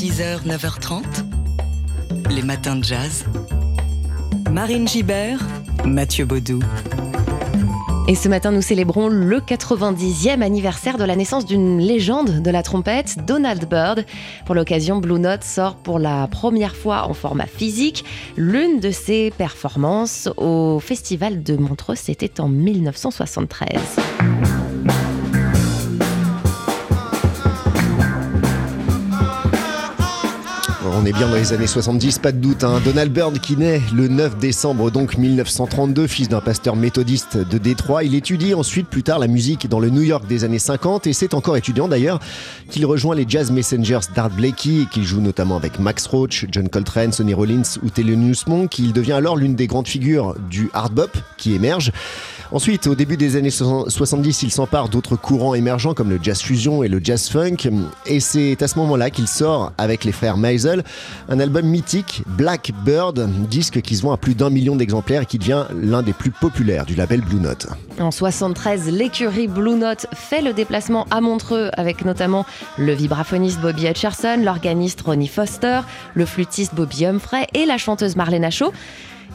6h, 9h30, les matins de jazz. Marine Gibert, Mathieu Baudou. Et ce matin, nous célébrons le 90e anniversaire de la naissance d'une légende de la trompette, Donald Byrd. Pour l'occasion, Blue Note sort pour la première fois en format physique. L'une de ses performances au Festival de Montreux, c'était en 1973. On est bien dans les années 70, pas de doute. Hein. Donald Byrd qui naît le 9 décembre donc 1932, fils d'un pasteur méthodiste de Détroit. Il étudie ensuite plus tard la musique dans le New York des années 50 et c'est encore étudiant d'ailleurs qu'il rejoint les Jazz Messengers d'Art Blakey qu'il joue notamment avec Max Roach, John Coltrane, Sonny Rollins ou Thelonious Monk. Il devient alors l'une des grandes figures du hard bop qui émerge. Ensuite, au début des années 70, il s'empare d'autres courants émergents comme le jazz fusion et le jazz funk. Et c'est à ce moment-là qu'il sort avec les frères Meisel un album mythique, Black Bird, disque qui se vend à plus d'un million d'exemplaires et qui devient l'un des plus populaires du label Blue Note. En 73, l'écurie Blue Note fait le déplacement à Montreux avec notamment le vibraphoniste Bobby Hutcherson, l'organiste Ronnie Foster, le flûtiste Bobby Humphrey et la chanteuse Marlena Shaw.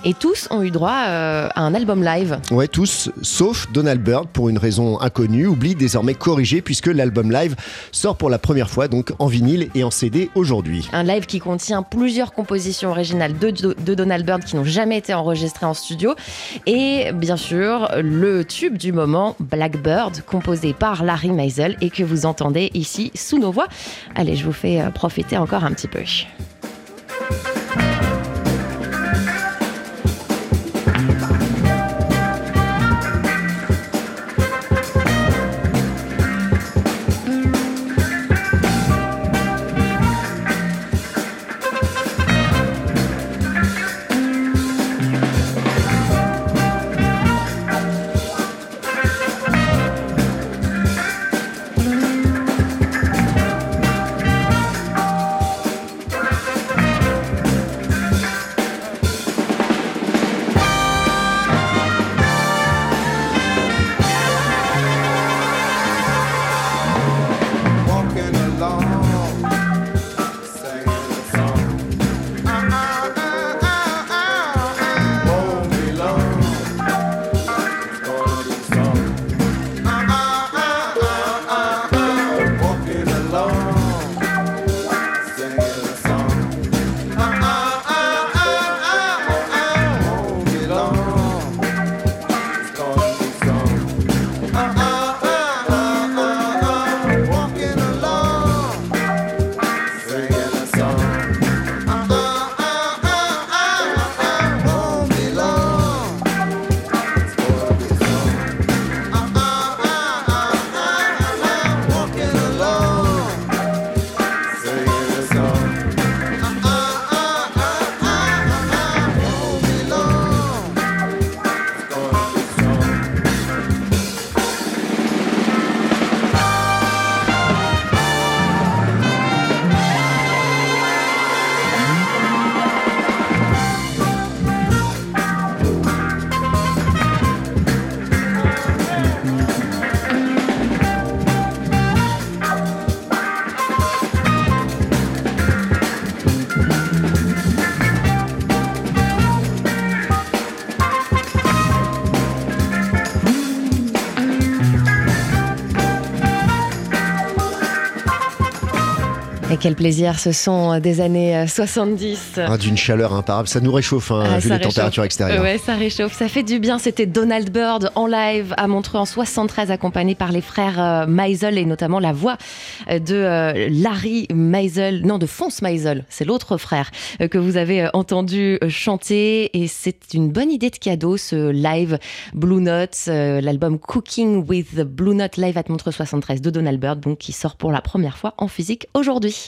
Et tous ont eu droit euh, à un album live. Ouais, tous, sauf Donald Byrd, pour une raison inconnue, oublie désormais corrigé, puisque l'album live sort pour la première fois, donc en vinyle et en CD aujourd'hui. Un live qui contient plusieurs compositions originales de, de Donald Byrd qui n'ont jamais été enregistrées en studio. Et bien sûr, le tube du moment, Blackbird, composé par Larry Meisel et que vous entendez ici sous nos voix. Allez, je vous fais euh, profiter encore un petit peu. Quel plaisir, ce sont des années 70. Ah, D'une chaleur imparable, ça nous réchauffe hein, Ah, vu les températures extérieures. Ouais, ça réchauffe, ça fait du bien. C'était Donald Byrd en live à Montreux en 73, accompagné par les frères euh, Meisel et notamment la voix euh, de euh, Larry Meisel, non de Fons Meisel, c'est l'autre frère euh, que vous avez euh, entendu euh, chanter. Et c'est une bonne idée de cadeau, ce live Blue Note, euh, l'album Cooking with the Blue Note live at Montreux 73 de Donald Byrd, donc qui sort pour la première fois en physique aujourd'hui.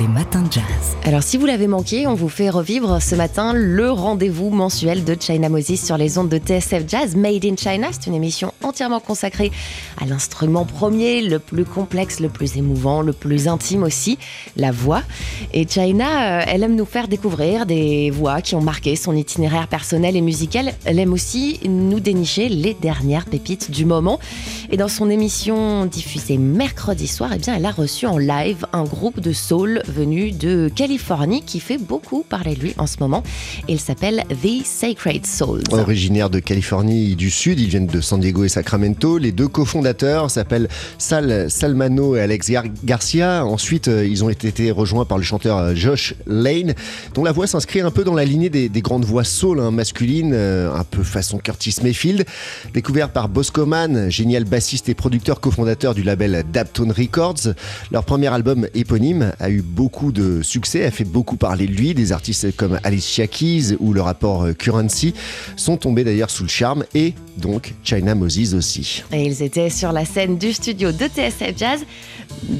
Les matins de jazz. Alors si vous l'avez manqué, on vous fait revivre ce matin le rendez-vous mensuel de China Moses sur les ondes de TSF Jazz Made in China. C'est une émission entièrement consacrée à l'instrument premier, le plus complexe, le plus émouvant, le plus intime aussi, la voix. Et China, euh, elle aime nous faire découvrir des voix qui ont marqué son itinéraire personnel et musical. Elle aime aussi nous dénicher les dernières pépites du moment. Et dans son émission diffusée mercredi soir, eh bien, elle a reçu en live un groupe de soul venu de Californie qui fait beaucoup parler de lui en ce moment. Il s'appelle The Sacred Souls. Originaire de Californie du Sud, ils viennent de San Diego et Sacramento. Les deux cofondateurs s'appellent Sal Salmano et Alex Garcia. Ensuite, euh, ils ont été rejoints par le chanteur euh, Josh Lane, dont la voix s'inscrit un peu dans la lignée des, grandes voix soul hein, masculines, euh, un peu façon Curtis Mayfield. Découvert par Boscoman, génial bassiste et producteur cofondateur du label Daptone Records, leur premier album éponyme a eu beaucoup de succès, a fait beaucoup parler de lui. Des artistes comme Alicia Keys ou le rapport Currency sont tombés d'ailleurs sous le charme et donc China Moses aussi. Et ils étaient sur la scène du studio de TSF Jazz.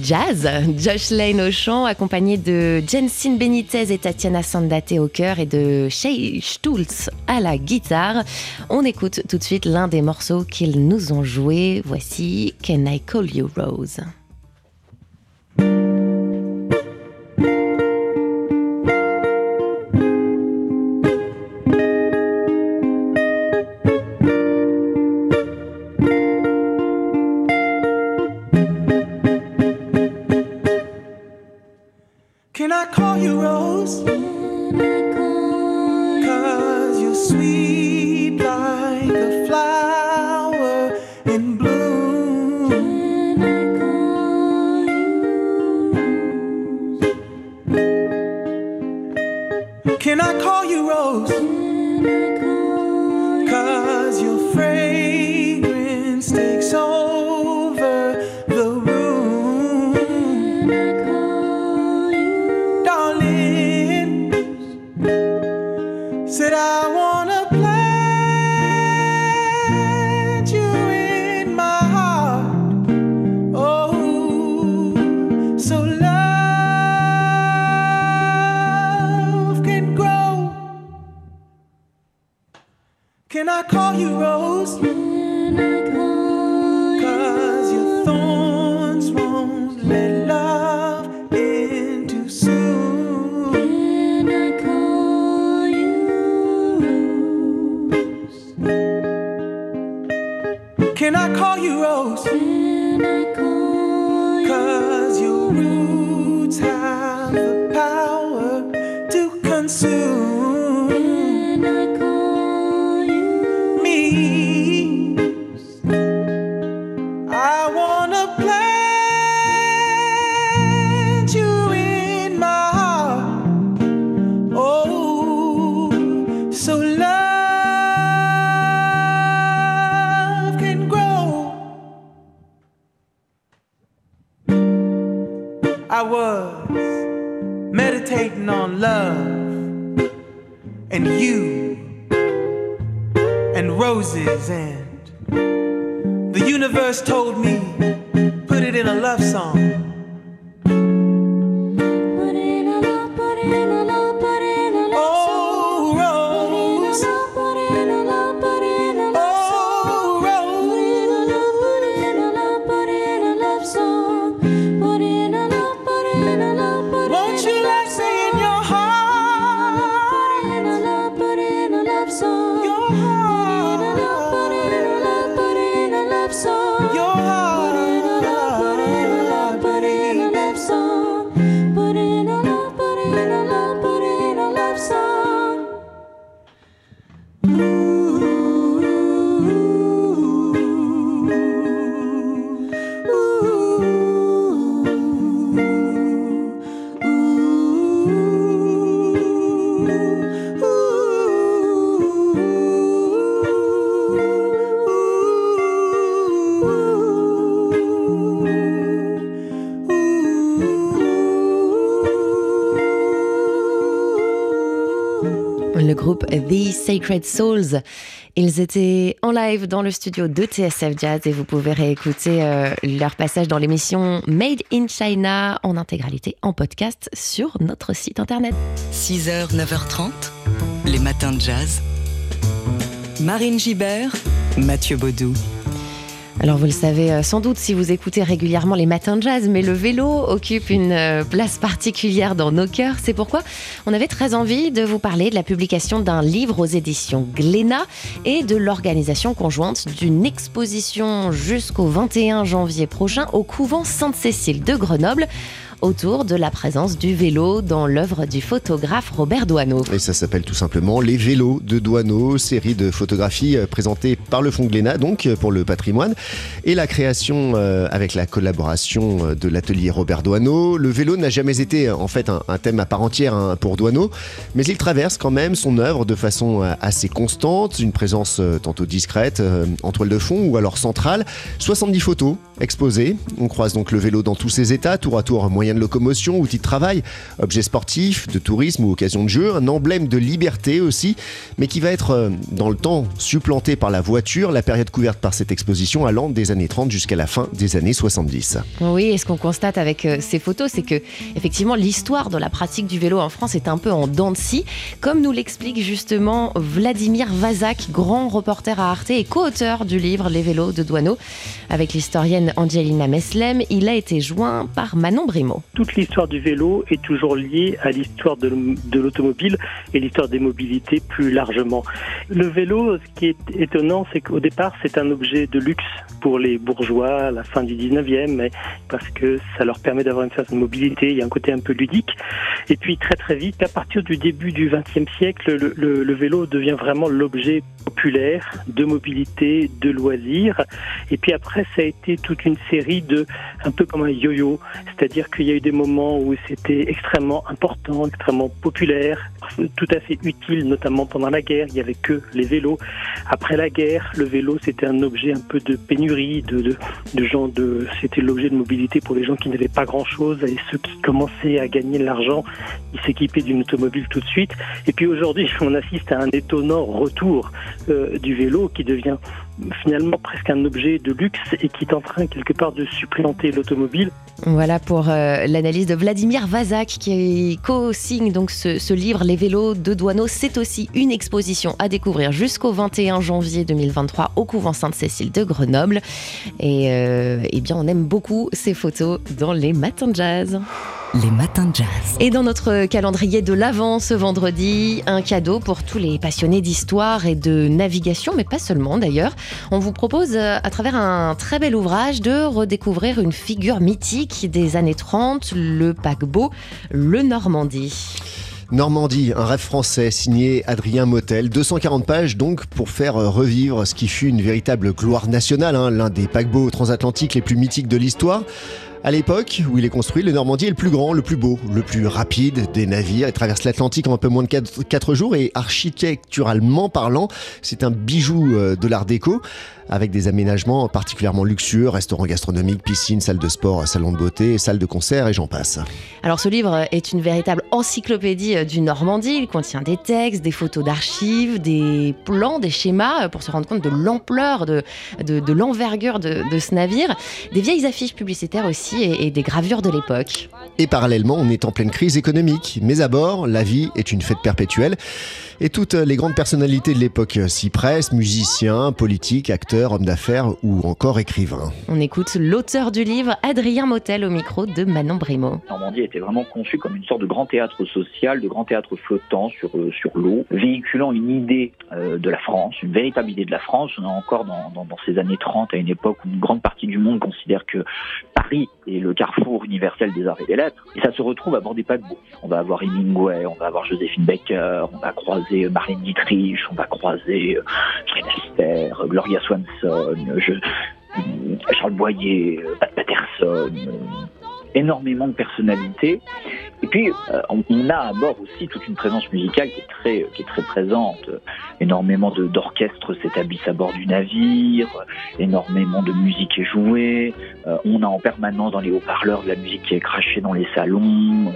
Jazz, Josh Lane au chant, accompagné de Jensen Benitez et Tatiana Sandate au cœur et de Shay Stultz à la guitare. On écoute tout de suite l'un des morceaux qu'ils nous ont joué. Voici Can I Call You Rose? Can I call you Rose? Cause your thorns won't let love and you and roses and the universe told me put it in a love song. Sacred Souls. Ils étaient en live dans le studio de TSF Jazz et vous pouvez réécouter euh, leur passage dans l'émission Made in China en intégralité en podcast sur notre site internet. 6h, 9h30, les matins de jazz. Marine Gibert, Mathieu Baudou. Alors vous le savez euh, sans doute si vous écoutez régulièrement les matins de jazz, mais le vélo occupe une euh, place particulière dans nos cœurs. C'est pourquoi on avait très envie de vous parler de la publication d'un livre aux éditions Glénat et de l'organisation conjointe d'une exposition jusqu'au 21 janvier prochain au couvent Sainte-Cécile de Grenoble autour de la présence du vélo dans l'œuvre du photographe Robert Doisneau. Et ça s'appelle tout simplement Les vélos de Douaneau, série de photographies euh, présentées par le Fonds Glénat, donc euh, pour le patrimoine, et la création euh, avec la collaboration de l'atelier Robert Doisneau. Le vélo n'a jamais été en fait un, thème à part entière hein, pour Douaneau, mais il traverse quand même son œuvre de façon assez constante, une présence tantôt discrète euh, en toile de fond ou alors centrale. 70 photos exposées. On croise donc le vélo dans tous ses états, tour à tour moyen de locomotion, outil de travail, objet sportif, de tourisme ou occasion de jeu, un emblème de liberté aussi, mais qui va être euh, dans le temps supplanté par la voiture, la période couverte par cette exposition allant des années 30 jusqu'à la fin des années 70. Oui, et ce qu'on constate avec euh, ces photos, c'est que effectivement l'histoire de la pratique du vélo en France est un peu en dents de scie, comme nous l'explique justement Vladimir Vazak, grand reporter à Arte et co-auteur du livre Les vélos de Douaneau. Avec l'historienne Angelina Meslem, il a été joint par Manon Toute l'histoire du vélo est toujours liée à l'histoire de, l'automobile et l'histoire des mobilités plus largement. Le vélo, ce qui est étonnant, c'est qu'au départ, c'est un objet de luxe pour les bourgeois à la fin du 19e, mais parce que ça leur permet d'avoir une certaine mobilité, il y a un côté un peu ludique. Et puis très très vite, à partir du début du 20e siècle, le, le- le vélo devient vraiment l'objet populaire de mobilité, de loisirs. Et puis après, ça a été toute une série de, un peu comme un yo-yo, c'est-à-dire qu'il y a eu des moments où c'était extrêmement important, extrêmement populaire, tout à fait utile, notamment pendant la guerre. Il n'y avait que les vélos. Après la guerre, le vélo c'était un objet un peu de pénurie, de, de, gens de, c'était l'objet de mobilité pour les gens qui n'avaient pas grand-chose et ceux qui commençaient à gagner de l'argent, ils s'équipaient d'une automobile tout de suite. Et puis aujourd'hui, on assiste à un étonnant retour euh, du vélo qui devient finalement presque un objet de luxe et qui est en train quelque part de supplanter l'automobile. Voilà pour euh, l'analyse de Vladimir Vazak qui co-signe donc ce, livre Les vélos de Douaneau. C'est aussi une exposition à découvrir jusqu'au 21 janvier 2023 au couvent Sainte-Cécile de Grenoble. Et euh, eh bien, on aime beaucoup ces photos dans les matins de jazz. Les matins de jazz. Et dans notre calendrier de l'Avent ce vendredi, un cadeau pour tous les passionnés d'histoire et de navigation, mais pas seulement d'ailleurs. On vous propose, euh, à travers un très bel ouvrage, de redécouvrir une figure mythique des années 30, le paquebot, le Normandie. Normandie, un rêve français signé Adrien Motel. 240 pages donc pour faire revivre ce qui fut une véritable gloire nationale, hein, l'un des paquebots transatlantiques les plus mythiques de l'histoire. À l'époque où il est construit, le Normandie est le plus grand, le plus beau, le plus rapide des navires. Il traverse l'Atlantique en un peu moins de 4, jours et architecturalement parlant, c'est un bijou euh, de l'art déco avec des aménagements particulièrement luxueux, restaurants gastronomiques, piscines, salles de sport, salons de beauté, salles de concert et j'en passe. Alors ce livre est une véritable encyclopédie euh, du Normandie. Il contient des textes, des photos d'archives, des plans, des schémas euh, pour se rendre compte de l'ampleur, de, l'envergure de, ce navire, des vieilles affiches publicitaires aussi et des gravures de l'époque. Et parallèlement, on est en pleine crise économique. Mais à bord, la vie est une fête perpétuelle. Et toutes les grandes personnalités de l'époque s'y pressent, musiciens, politiques, acteurs, hommes d'affaires ou encore écrivains. On écoute l'auteur du livre, Adrien Motel, au micro de Manon Brimaud. Normandie était vraiment conçue comme une sorte de grand théâtre social, de grand théâtre flottant sur, euh, sur l'eau, véhiculant une idée euh, de la France, une véritable idée de la France. On est encore dans, dans, dans ces années 30, à une époque où une grande partie du monde considère que Paris est le carrefour universel des arts et des lettres. Et ça se retrouve à bord des paquebots. On va avoir Hemingway, on va avoir Joséphine Baker, on va croiser Marlène Dietrich, on va croiser euh, Fred Astaire, Gloria Swanson, Charles Boyer, euh, Pat Patterson, euh, énormément de personnalités. Et puis, euh, on, a à bord aussi toute une présence musicale qui est très, qui est très présente. Énormément d'orchestres s'établissent à bord du navire, énormément de musique est jouée. Euh, on a en permanence dans les haut-parleurs de la musique qui est crachée dans les salons.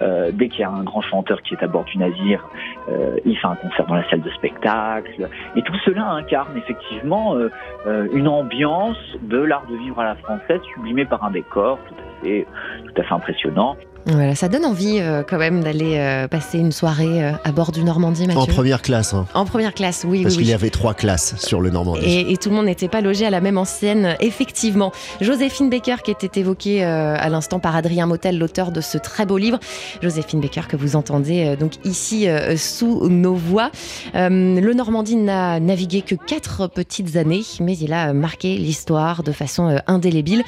Euh, dès qu'il y a un grand chanteur qui est à bord du navire, euh, il fait un concert dans la salle de spectacle. Et tout cela incarne effectivement euh, euh, une ambiance de l'art de vivre à la française sublimée par un décor tout à fait, tout à fait impressionnant. Voilà, ça donne envie euh, quand même d'aller euh, passer une soirée euh, à bord du Normandie, Mathieu. En première classe, hein, En première classe, oui, parce oui, qu'il y avait trois classes sur le Normandie. Et, et tout le monde n'était pas logé à la même ancienne, effectivement. Joséphine Baker, qui était évoquée à l'instant par Adrien Motel, l'auteur de ce très beau livre. Joséphine Baker, que vous entendez donc ici sous nos voix. Le Normandie n'a navigué que quatre petites années, mais il a marqué l'histoire de façon indélébile.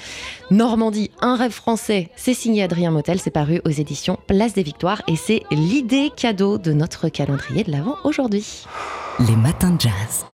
Normandie, un rêve français, c'est signé Adrien Motel, c'est aux éditions Place des Victoires et c'est l'idée cadeau de notre calendrier de l'Avent aujourd'hui. Les matins de jazz.